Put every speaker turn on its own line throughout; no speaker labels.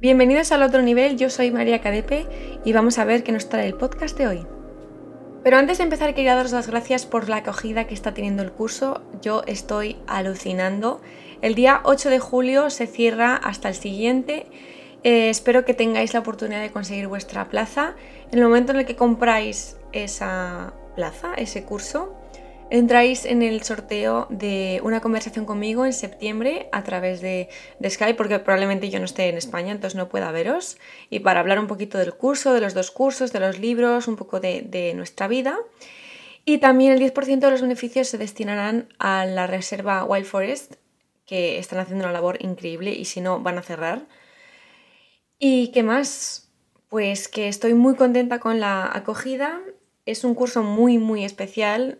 Bienvenidos al otro nivel, yo soy María Cadepe y vamos a ver qué nos trae el podcast de hoy. Pero antes de empezar quería daros las gracias por la acogida que está teniendo el curso, yo estoy alucinando. El día 8 de julio se cierra hasta el siguiente, eh, espero que tengáis la oportunidad de conseguir vuestra plaza. En el momento en el que compráis esa plaza, ese curso, entráis en el sorteo de una conversación conmigo en septiembre a través de, Skype, porque probablemente yo no esté en España, entonces no pueda veros, y para hablar un poquito del curso, de los dos cursos, de los libros, un poco de, nuestra vida. Y también el 10% de los beneficios se destinarán a la reserva Wild Forest, que están haciendo una labor increíble y si no van a cerrar. ¿Y qué más? Pues que estoy muy contenta con la acogida. Es un curso muy, muy especial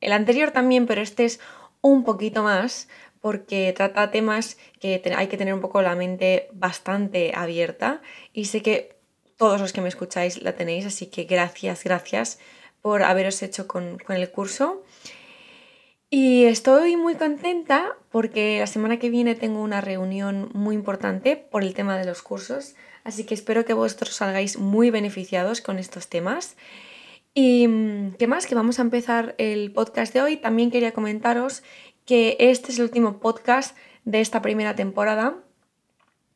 el anterior también, pero este es un poquito más porque trata temas que hay que tener un poco la mente bastante abierta y sé que todos los que me escucháis la tenéis, así que gracias, gracias por haberos hecho con, con el curso. Y estoy muy contenta porque la semana que viene tengo una reunión muy importante por el tema de los cursos, así que espero que vosotros salgáis muy beneficiados con estos temas. Y mm, qué más, que vamos a empezar el podcast de hoy. También quería comentaros que este es el último podcast de esta primera temporada.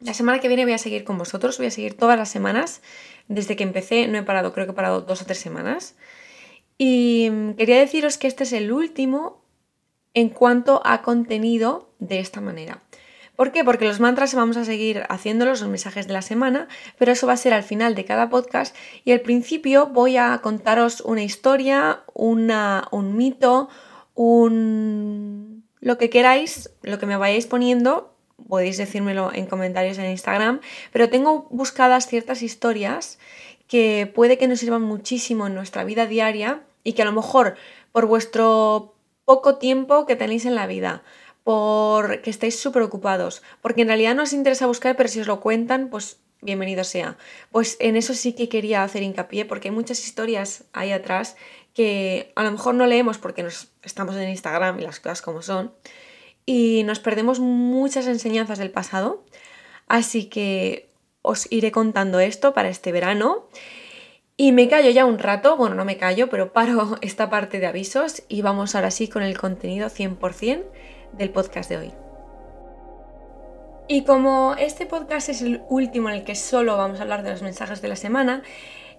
La semana que viene voy a seguir con vosotros, voy a seguir todas las semanas. Desde que empecé no he parado, creo que he parado dos o tres semanas. Y mm, quería deciros que este es el último en cuanto a contenido de esta manera. ¿Por qué? Porque los mantras vamos a seguir haciéndolos, los mensajes de la semana, pero eso va a ser al final de cada podcast y al principio voy a contaros una historia, una, un mito, un... lo que queráis, lo que me vayáis poniendo, podéis decírmelo en comentarios en Instagram, pero tengo buscadas ciertas historias que puede que nos sirvan muchísimo en nuestra vida diaria y que a lo mejor por vuestro poco tiempo que tenéis en la vida, porque estáis súper ocupados, porque en realidad no os interesa buscar, pero si os lo cuentan, pues bienvenido sea. Pues en eso sí que quería hacer hincapié, porque hay muchas historias ahí atrás que a lo mejor no leemos porque nos, estamos en Instagram y las cosas como son, y nos perdemos muchas enseñanzas del pasado. Así que os iré contando esto para este verano. Y me callo ya un rato, bueno, no me callo, pero paro esta parte de avisos y vamos ahora sí con el contenido 100% del podcast de hoy. Y como este podcast es el último en el que solo vamos a hablar de los mensajes de la semana,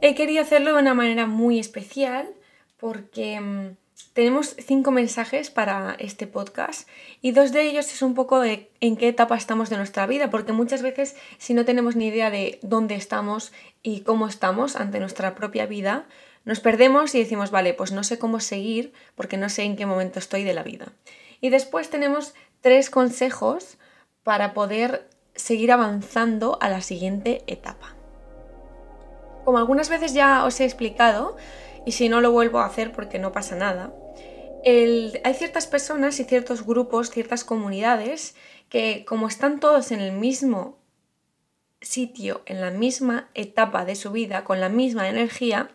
he querido hacerlo de una manera muy especial porque mm, tenemos cinco mensajes para este podcast y dos de ellos es un poco de en qué etapa estamos de nuestra vida, porque muchas veces si no tenemos ni idea de dónde estamos y cómo estamos ante nuestra propia vida, nos perdemos y decimos, vale, pues no sé cómo seguir porque no sé en qué momento estoy de la vida. Y después tenemos tres consejos para poder seguir avanzando a la siguiente etapa. Como algunas veces ya os he explicado, y si no lo vuelvo a hacer porque no pasa nada, hay ciertas personas y ciertos grupos, ciertas comunidades que como están todos en el mismo sitio, en la misma etapa de su vida, con la misma energía,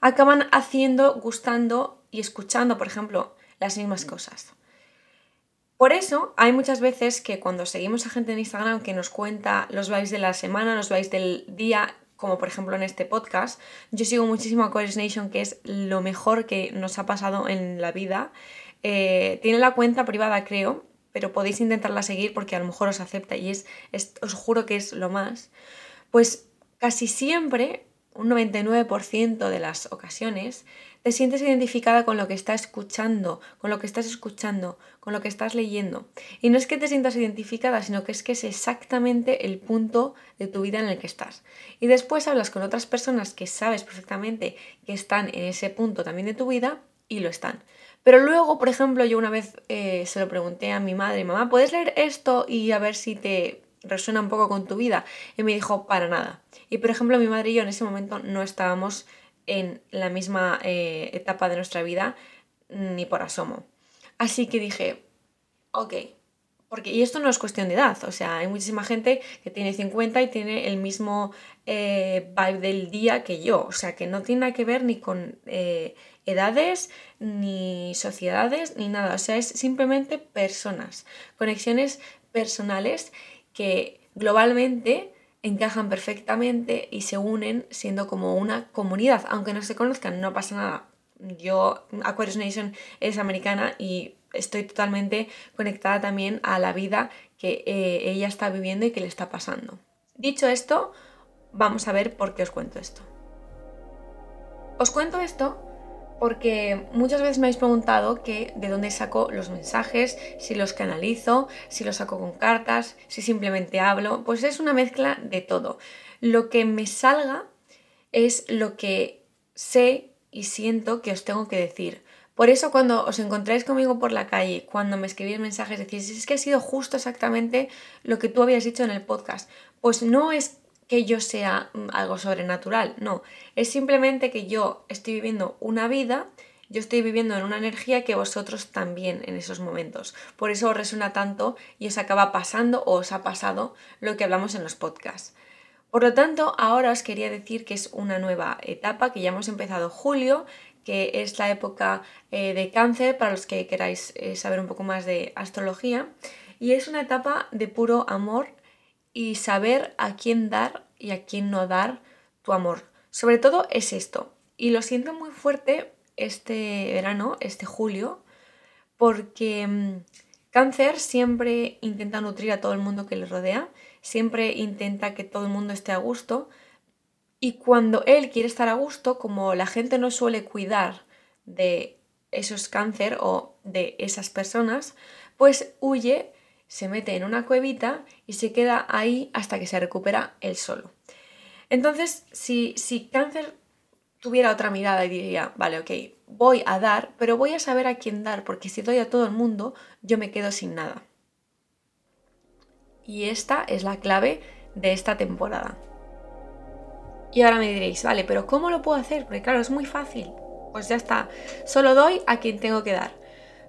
acaban haciendo, gustando y escuchando, por ejemplo, las mismas cosas. Por eso hay muchas veces que cuando seguimos a gente en Instagram que nos cuenta los vibes de la semana, los vibes del día, como por ejemplo en este podcast, yo sigo muchísimo a Chorus Nation, que es lo mejor que nos ha pasado en la vida. Eh, tiene la cuenta privada, creo, pero podéis intentarla seguir porque a lo mejor os acepta y es, os juro que es lo más. Pues casi siempre, un 99% de las ocasiones, te sientes identificada con lo que estás escuchando, con lo que estás escuchando, con lo que estás leyendo. Y no es que te sientas identificada, sino que es que es exactamente el punto de tu vida en el que estás. Y después hablas con otras personas que sabes perfectamente que están en ese punto también de tu vida y lo están. Pero luego, por ejemplo, yo una vez eh, se lo pregunté a mi madre, mamá, ¿puedes leer esto y a ver si te resuena un poco con tu vida? Y me dijo, para nada. Y por ejemplo, mi madre y yo en ese momento no estábamos en la misma eh, etapa de nuestra vida ni por asomo. Así que dije, ok, porque, y esto no es cuestión de edad, o sea, hay muchísima gente que tiene 50 y tiene el mismo eh, vibe del día que yo, o sea, que no tiene nada que ver ni con eh, edades, ni sociedades, ni nada, o sea, es simplemente personas, conexiones personales que globalmente encajan perfectamente y se unen siendo como una comunidad. Aunque no se conozcan, no pasa nada. Yo, Aquarius Nation es americana y estoy totalmente conectada también a la vida que eh, ella está viviendo y que le está pasando. Dicho esto, vamos a ver por qué os cuento esto. Os cuento esto porque muchas veces me habéis preguntado que de dónde saco los mensajes, si los canalizo, si los saco con cartas, si simplemente hablo, pues es una mezcla de todo. Lo que me salga es lo que sé y siento que os tengo que decir. Por eso cuando os encontráis conmigo por la calle, cuando me escribís mensajes, decís, es que ha sido justo exactamente lo que tú habías dicho en el podcast. Pues no es que yo sea mm, algo sobrenatural, no, es simplemente que yo estoy viviendo una vida, yo estoy viviendo en una energía que vosotros también en esos momentos. Por eso os resuena tanto y os acaba pasando o os ha pasado lo que hablamos en los podcasts. Por lo tanto, ahora os quería decir que es una nueva etapa, que ya hemos empezado julio, que es la época eh, de cáncer, para los que queráis eh, saber un poco más de astrología, y es una etapa de puro amor y saber a quién dar y a quién no dar tu amor. Sobre todo es esto. Y lo siento muy fuerte este verano, este julio, porque mm, cáncer siempre intenta nutrir a todo el mundo que le rodea, siempre intenta que todo el mundo esté a gusto. Y cuando él quiere estar a gusto, como la gente no suele cuidar de esos cáncer o de esas personas, pues huye se mete en una cuevita y se queda ahí hasta que se recupera él solo. Entonces, si, si cáncer tuviera otra mirada y diría, vale, ok, voy a dar, pero voy a saber a quién dar, porque si doy a todo el mundo, yo me quedo sin nada. Y esta es la clave de esta temporada. Y ahora me diréis, vale, pero ¿cómo lo puedo hacer? Porque claro, es muy fácil. Pues ya está, solo doy a quien tengo que dar.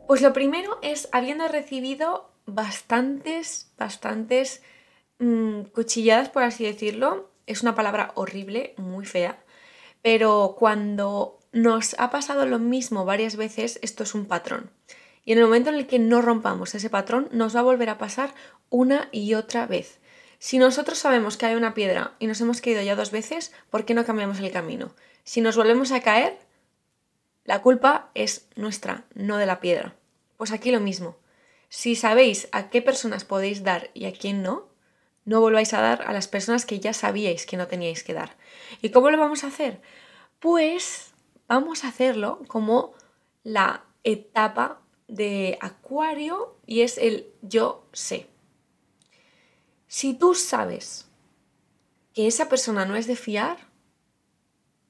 Pues lo primero es, habiendo recibido bastantes, bastantes mm, cuchilladas, por así decirlo. Es una palabra horrible, muy fea, pero cuando nos ha pasado lo mismo varias veces, esto es un patrón. Y en el momento en el que no rompamos ese patrón, nos va a volver a pasar una y otra vez. Si nosotros sabemos que hay una piedra y nos hemos caído ya dos veces, ¿por qué no cambiamos el camino? Si nos volvemos a caer, la culpa es nuestra, no de la piedra. Pues aquí lo mismo. Si sabéis a qué personas podéis dar y a quién no, no volváis a dar a las personas que ya sabíais que no teníais que dar. ¿Y cómo lo vamos a hacer? Pues vamos a hacerlo como la etapa de acuario y es el yo sé. Si tú sabes que esa persona no es de fiar,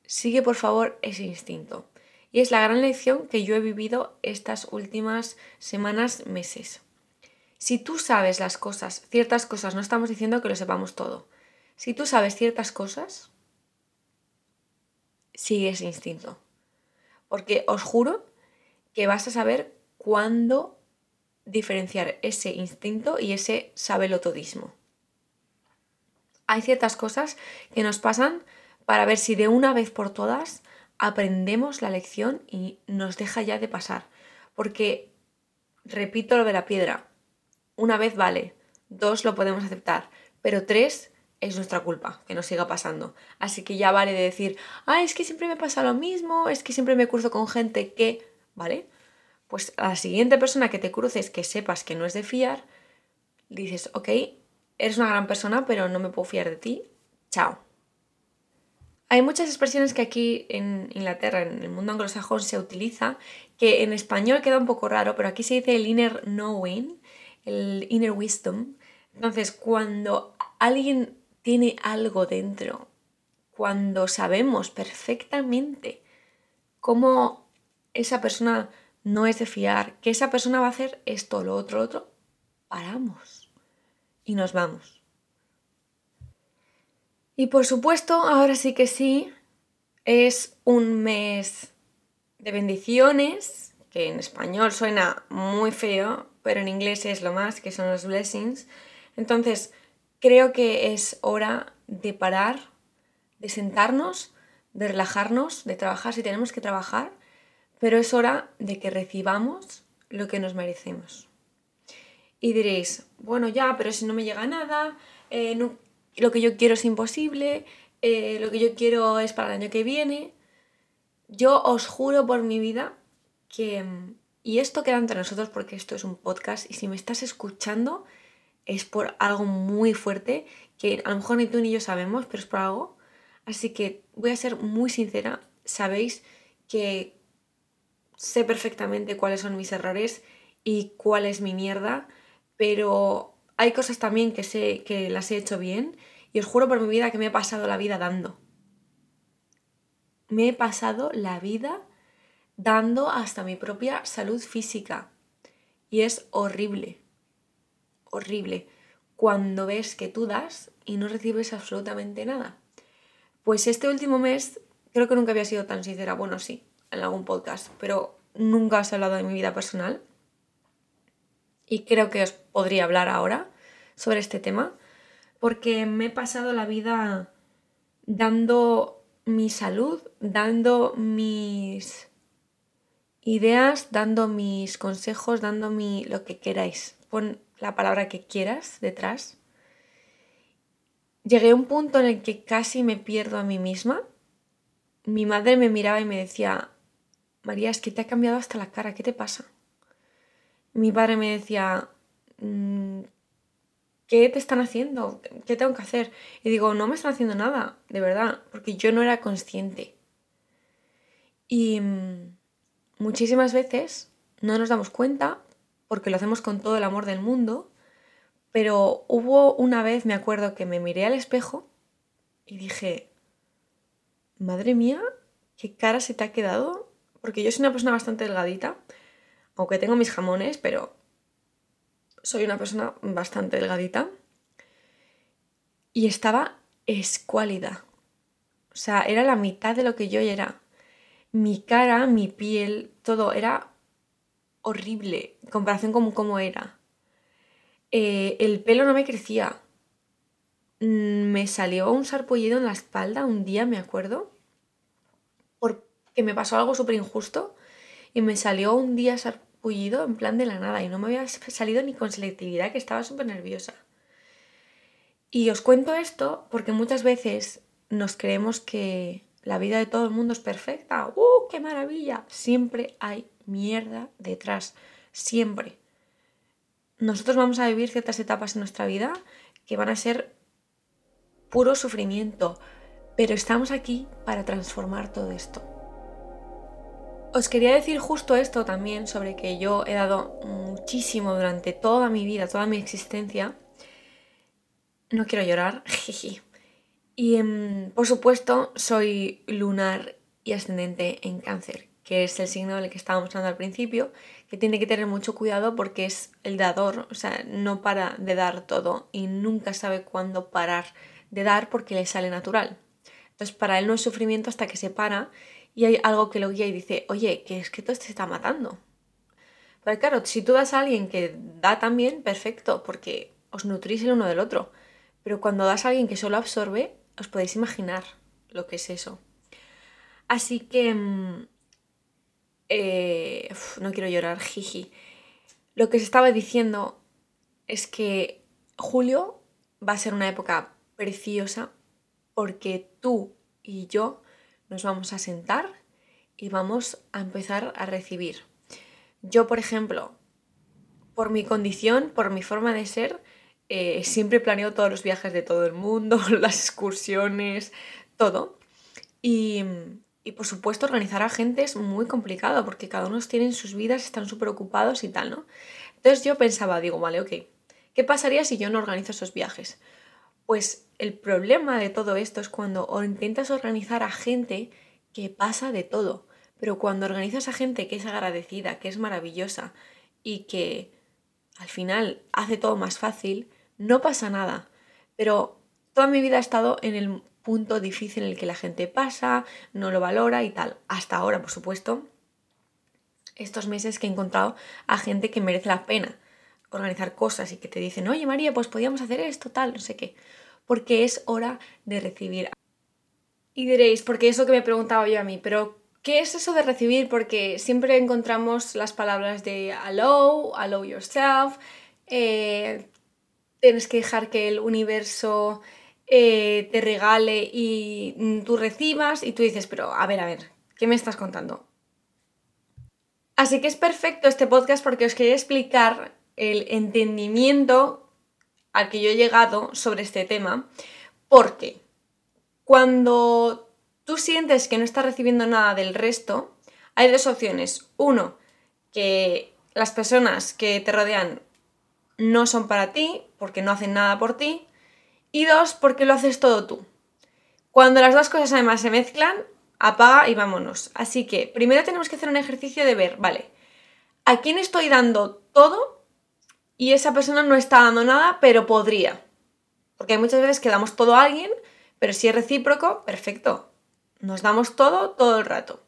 sigue por favor ese instinto. Y es la gran lección que yo he vivido estas últimas semanas, meses. Si tú sabes las cosas, ciertas cosas, no estamos diciendo que lo sepamos todo. Si tú sabes ciertas cosas, sigue ese instinto. Porque os juro que vas a saber cuándo diferenciar ese instinto y ese sabelotodismo. Hay ciertas cosas que nos pasan para ver si de una vez por todas aprendemos la lección y nos deja ya de pasar. Porque, repito lo de la piedra, una vez vale, dos lo podemos aceptar, pero tres es nuestra culpa que nos siga pasando. Así que ya vale de decir, ah, es que siempre me pasa lo mismo, es que siempre me cruzo con gente que, ¿vale? Pues a la siguiente persona que te cruces que sepas que no es de fiar, dices, ok, eres una gran persona, pero no me puedo fiar de ti, chao. Hay muchas expresiones que aquí en Inglaterra, en el mundo anglosajón, se utiliza, que en español queda un poco raro, pero aquí se dice el inner knowing, el inner wisdom. Entonces, cuando alguien tiene algo dentro, cuando sabemos perfectamente cómo esa persona no es de fiar, que esa persona va a hacer esto, lo otro, lo otro, paramos y nos vamos. Y por supuesto, ahora sí que sí, es un mes de bendiciones, que en español suena muy feo, pero en inglés es lo más, que son los blessings. Entonces, creo que es hora de parar, de sentarnos, de relajarnos, de trabajar si tenemos que trabajar, pero es hora de que recibamos lo que nos merecemos. Y diréis, bueno, ya, pero si no me llega nada, eh, lo que yo quiero es imposible, eh, lo que yo quiero es para el año que viene. Yo os juro por mi vida que... Y esto queda entre nosotros porque esto es un podcast y si me estás escuchando es por algo muy fuerte que a lo mejor ni tú ni yo sabemos, pero es por algo. Así que voy a ser muy sincera. Sabéis que sé perfectamente cuáles son mis errores y cuál es mi mierda, pero hay cosas también que sé que las he hecho bien y os juro por mi vida que me he pasado la vida dando. Me he pasado la vida dando hasta mi propia salud física. Y es horrible, horrible, cuando ves que tú das y no recibes absolutamente nada. Pues este último mes creo que nunca había sido tan sincera, bueno sí, en algún podcast, pero nunca os he hablado de mi vida personal. Y creo que os podría hablar ahora sobre este tema porque me he pasado la vida dando mi salud, dando mis ideas, dando mis consejos, dando mi lo que queráis. Pon la palabra que quieras detrás. Llegué a un punto en el que casi me pierdo a mí misma. Mi madre me miraba y me decía, María, es que te ha cambiado hasta la cara, ¿qué te pasa? Mi padre me decía, mm, ¿qué te están haciendo? ¿Qué tengo que hacer? Y digo, no me están haciendo nada, de verdad, porque yo no era consciente. Y mm, muchísimas veces no nos damos cuenta, porque lo hacemos con todo el amor del mundo, pero hubo una vez, me acuerdo, que me miré al espejo y dije, madre mía, qué cara se te ha quedado, porque yo soy una persona bastante delgadita, aunque tengo mis jamones, pero soy una persona bastante delgadita. Y estaba escuálida. O sea, era la mitad de lo que yo era. Mi cara, mi piel, todo era horrible en comparación con cómo era. Eh, el pelo no me crecía. Mm, me salió un sarpullido en la espalda un día, me acuerdo, porque me pasó algo súper injusto y me salió un día sarpullido en plan de la nada y no me había salido ni con selectividad, que estaba súper nerviosa. Y os cuento esto porque muchas veces nos creemos que la vida de todo el mundo es perfecta. ¡Uh, qué maravilla! Siempre hay mierda detrás, siempre. Nosotros vamos a vivir ciertas etapas en nuestra vida que van a ser puro sufrimiento, pero estamos aquí para transformar todo esto. Os quería decir justo esto también sobre que yo he dado muchísimo durante toda mi vida, toda mi existencia. No quiero llorar, jiji. Y em, por supuesto soy lunar y ascendente en cáncer, que es el signo del que estábamos hablando al principio, que tiene que tener mucho cuidado porque es el dador, o sea, no para de dar todo y nunca sabe cuándo parar de dar porque le sale natural. Entonces para él no es sufrimiento hasta que se para y hay algo que lo guía y dice, oye, que es que esto te está matando. Pero claro, si tú das a alguien que da también, perfecto, porque os nutrís el uno del otro. Pero cuando das a alguien que solo absorbe, os podéis imaginar lo que es eso. Así que... Mm, eh, no quiero llorar, jiji. Lo que os estaba diciendo es que julio va a ser una época preciosa porque tú y yo nos vamos a sentar y vamos a empezar a recibir. Yo, por ejemplo, por mi condición, por mi forma de ser, eh, siempre planeo todos los viajes de todo el mundo, las excursiones, todo. Y, y por supuesto organizar a gente es muy complicado porque cada uno tiene sus vidas, están súper ocupados y tal, ¿no? Entonces yo pensaba, digo, vale, ok, ¿qué pasaría si yo no organizo esos viajes? Pues el problema de todo esto es cuando intentas organizar a gente que pasa de todo, pero cuando organizas a gente que es agradecida, que es maravillosa y que al final hace todo más fácil, no pasa nada. Pero toda mi vida he estado en el punto difícil en el que la gente pasa, no lo valora y tal. Hasta ahora, por supuesto, estos meses que he encontrado a gente que merece la pena organizar cosas y que te dicen, oye María, pues podíamos hacer esto, tal, no sé qué porque es hora de recibir. Y diréis, porque eso que me preguntaba yo a mí, pero ¿qué es eso de recibir? Porque siempre encontramos las palabras de allow, allow yourself, eh, tienes que dejar que el universo eh, te regale y tú recibas y tú dices, pero a ver, a ver, ¿qué me estás contando? Así que es perfecto este podcast porque os quería explicar el entendimiento al que yo he llegado sobre este tema, porque cuando tú sientes que no estás recibiendo nada del resto, hay dos opciones. Uno, que las personas que te rodean no son para ti, porque no hacen nada por ti. Y dos, porque lo haces todo tú. Cuando las dos cosas además se mezclan, apaga y vámonos. Así que primero tenemos que hacer un ejercicio de ver, vale, ¿a quién estoy dando todo y esa persona no está dando nada, pero podría? Porque hay muchas veces que damos todo a alguien, pero si es recíproco, perfecto. Nos damos todo todo el rato.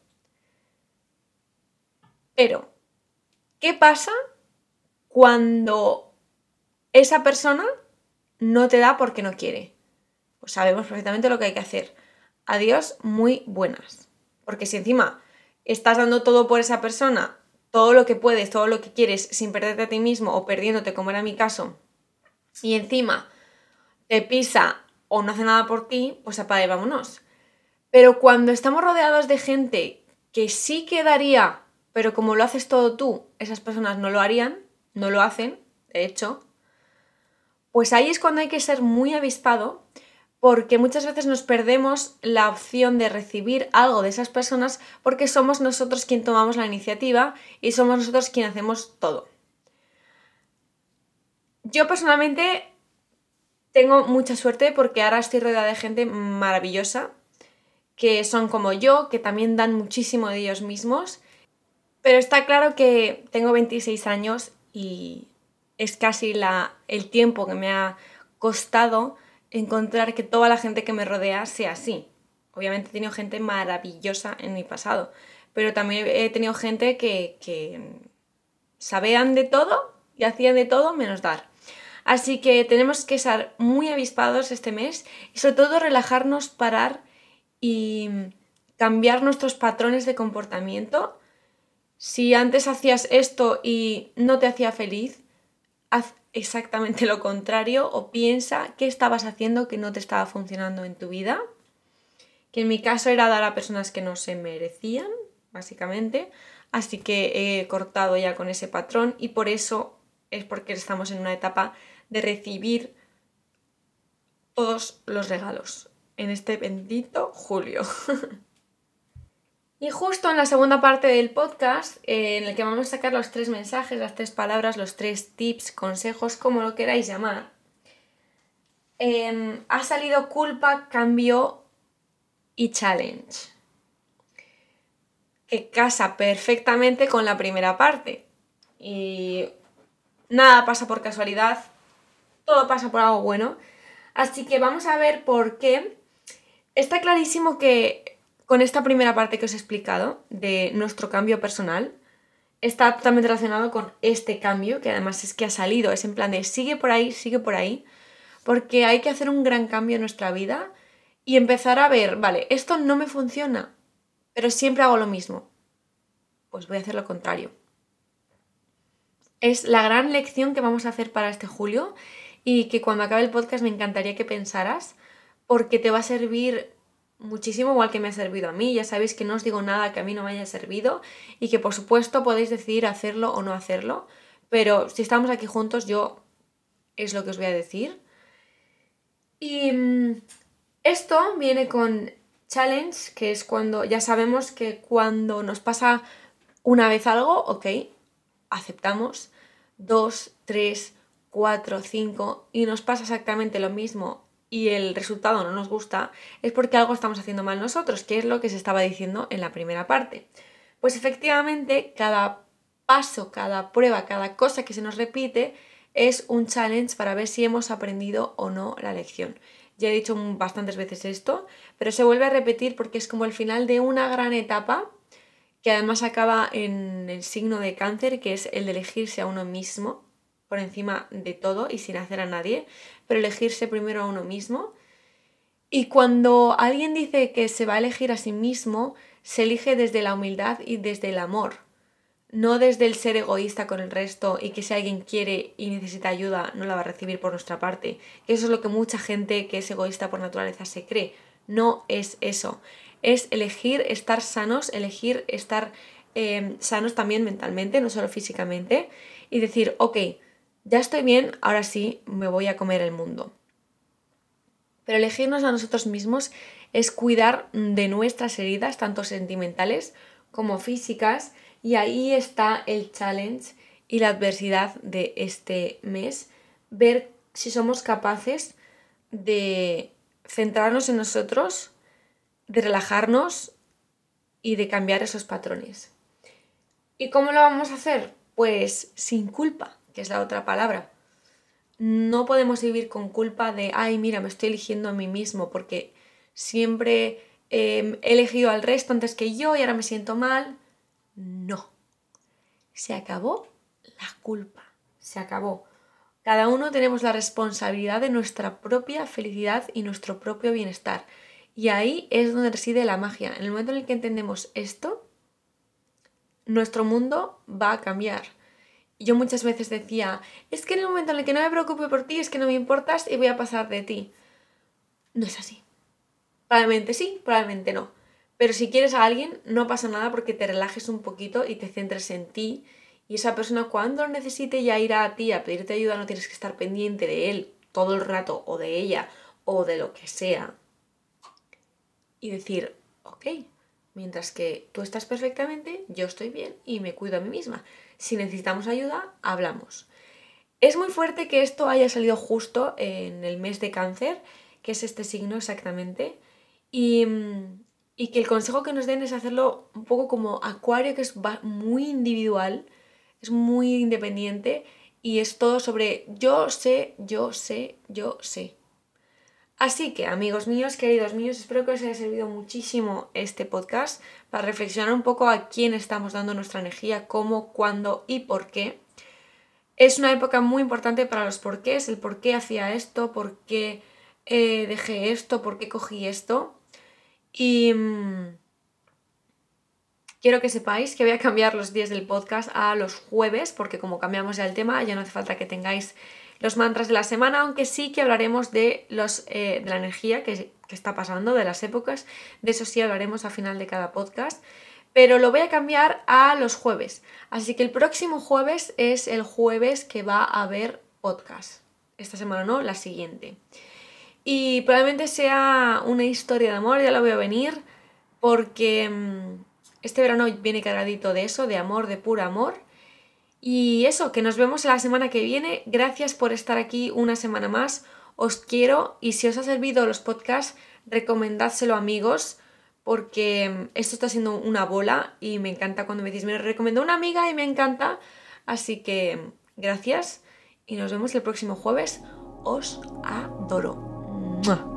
Pero, ¿qué pasa cuando esa persona no te da porque no quiere? Pues sabemos perfectamente lo que hay que hacer. Adiós, muy buenas. Porque si encima estás dando todo por esa persona, todo lo que puedes, todo lo que quieres, sin perderte a ti mismo o perdiéndote, como era mi caso, y encima te pisa o no hace nada por ti, pues apaga y vámonos. Pero cuando estamos rodeados de gente que sí quedaría pero como lo haces todo tú, esas personas no lo harían, no lo hacen, de hecho, pues ahí es cuando hay que ser muy avispado porque muchas veces nos perdemos la opción de recibir algo de esas personas porque somos nosotros quien tomamos la iniciativa y somos nosotros quien hacemos todo. Yo personalmente tengo mucha suerte porque ahora estoy rodeada de gente maravillosa, que son como yo, que también dan muchísimo de ellos mismos pero está claro que tengo 26 años y es casi la, el tiempo que me ha costado encontrar que toda la gente que me rodea sea así. Obviamente he tenido gente maravillosa en mi pasado, pero también he tenido gente que, que sabían de todo y hacían de todo menos dar. Así que tenemos que estar muy avispados este mes y sobre todo relajarnos, parar y cambiar nuestros patrones de comportamiento si antes hacías esto y no te hacía feliz, haz exactamente lo contrario o piensa qué estabas haciendo que no te estaba funcionando en tu vida. Que en mi caso era dar a personas que no se merecían, básicamente. Así que he cortado ya con ese patrón y por eso es porque estamos en una etapa de recibir todos los regalos en este bendito julio. Y justo en la segunda parte del podcast, eh, en el que vamos a sacar los tres mensajes, las tres palabras, los tres tips, consejos, como lo queráis llamar, em, ha salido culpa, cambio y challenge. Que casa perfectamente con la primera parte. Y nada pasa por casualidad, todo pasa por algo bueno. Así que vamos a ver por qué. Está clarísimo que con esta primera parte que os he explicado de nuestro cambio personal, está totalmente relacionado con este cambio, que además es que ha salido, es en plan de sigue por ahí, sigue por ahí, porque hay que hacer un gran cambio en nuestra vida y empezar a ver, vale, esto no me funciona, pero siempre hago lo mismo. Pues voy a hacer lo contrario. Es la gran lección que vamos a hacer para este julio y que cuando acabe el podcast me encantaría que pensaras porque te va a servir muchísimo, igual que me ha servido a mí. Ya sabéis que no os digo nada que a mí no me haya servido y que por supuesto podéis decidir hacerlo o no hacerlo, pero si estamos aquí juntos yo es lo que os voy a decir. Y mm, esto viene con challenge, que es cuando ya sabemos que cuando nos pasa una vez algo, ok, aceptamos, dos, tres, cuatro, cinco, y nos pasa exactamente lo mismo y el resultado no nos gusta, es porque algo estamos haciendo mal nosotros, que es lo que se estaba diciendo en la primera parte. Pues efectivamente, cada paso, cada prueba, cada cosa que se nos repite es un challenge para ver si hemos aprendido o no la lección. Ya he dicho bastantes veces esto, pero se vuelve a repetir porque es como el final de una gran etapa que además acaba en el signo de cáncer, que es el de elegirse a uno mismo por encima de todo y sin hacer a nadie, pero elegirse primero a uno mismo. Y cuando alguien dice que se va a elegir a sí mismo, se elige desde la humildad y desde el amor. no desde el ser egoísta con el resto y que si alguien quiere y necesita ayuda no la va a recibir por nuestra parte. Eso es lo que mucha gente que es egoísta por naturaleza se cree. No es eso. Es elegir estar sanos, elegir estar eh, sanos también mentalmente, no solo físicamente, y decir, ok, ya estoy bien, ahora sí me voy a comer el mundo. Pero elegirnos a nosotros mismos es cuidar de nuestras heridas, tanto sentimentales como físicas, y ahí está el challenge y la adversidad de este mes, ver si somos capaces de centrarnos en nosotros, de relajarnos y de cambiar esos patrones. ¿Y cómo lo vamos a hacer? Pues sin culpa, que es la otra palabra. No podemos vivir con culpa de, ay, mira, me estoy eligiendo a mí mismo porque siempre em, he elegido al resto antes que yo y ahora me siento mal. No. Se acabó la culpa. Se acabó. Cada uno tenemos la responsabilidad de nuestra propia felicidad y nuestro propio bienestar. Y ahí es donde reside la magia. En el momento en el que entendemos esto, nuestro mundo va a cambiar. Yo muchas veces decía, es que en el momento en el que no me preocupe por ti, es que no me importas y voy a pasar de ti. No es así. Probablemente sí, probablemente no. Pero si quieres a alguien, no pasa nada porque te relajes un poquito y te centres en ti. Y esa persona cuando lo necesite ya irá a ti a pedirte ayuda, no tienes que estar pendiente de él todo el rato o de ella o de lo que sea. Y decir, ok, mientras que tú estás perfectamente, yo estoy bien y me cuido a mí misma. Si necesitamos ayuda, hablamos. Es muy fuerte que esto haya salido justo en el mes de cáncer, que es este signo exactamente. Y, mm, y que el consejo que nos den es hacerlo un poco como Acuario, que es muy individual, es muy independiente y es todo sobre yo sé, yo sé, yo sé. Así que, amigos míos, queridos míos, espero que os haya servido muchísimo este podcast para reflexionar un poco a quién estamos dando nuestra energía, cómo, cuándo y por qué. Es una época muy importante para los porqués, el por qué hacía esto, por qué eh, dejé esto, por qué cogí esto. Y mm, quiero que sepáis que voy a cambiar los días del podcast a los jueves, porque como cambiamos ya el tema, ya no hace falta que tengáis los mantras de la semana, aunque sí que hablaremos de, los, eh, de la energía que, que está pasando, de las épocas. De eso sí hablaremos al final de cada podcast. Pero lo voy a cambiar a los jueves. Así que el próximo jueves es el jueves que va a haber podcast. Esta semana no, la siguiente. Y probablemente sea una historia de amor, ya la voy a venir, porque mm, este verano viene cargadito de eso, de amor, de puro amor. Y eso, que nos vemos la semana que viene. Gracias por estar aquí una semana más. Os quiero y si os ha servido los podcasts, recomendádselo amigos porque esto está siendo una bola y me encanta cuando me decís, me recomendó una amiga y me encanta. Así que gracias y nos vemos el próximo jueves. Os adoro. 么。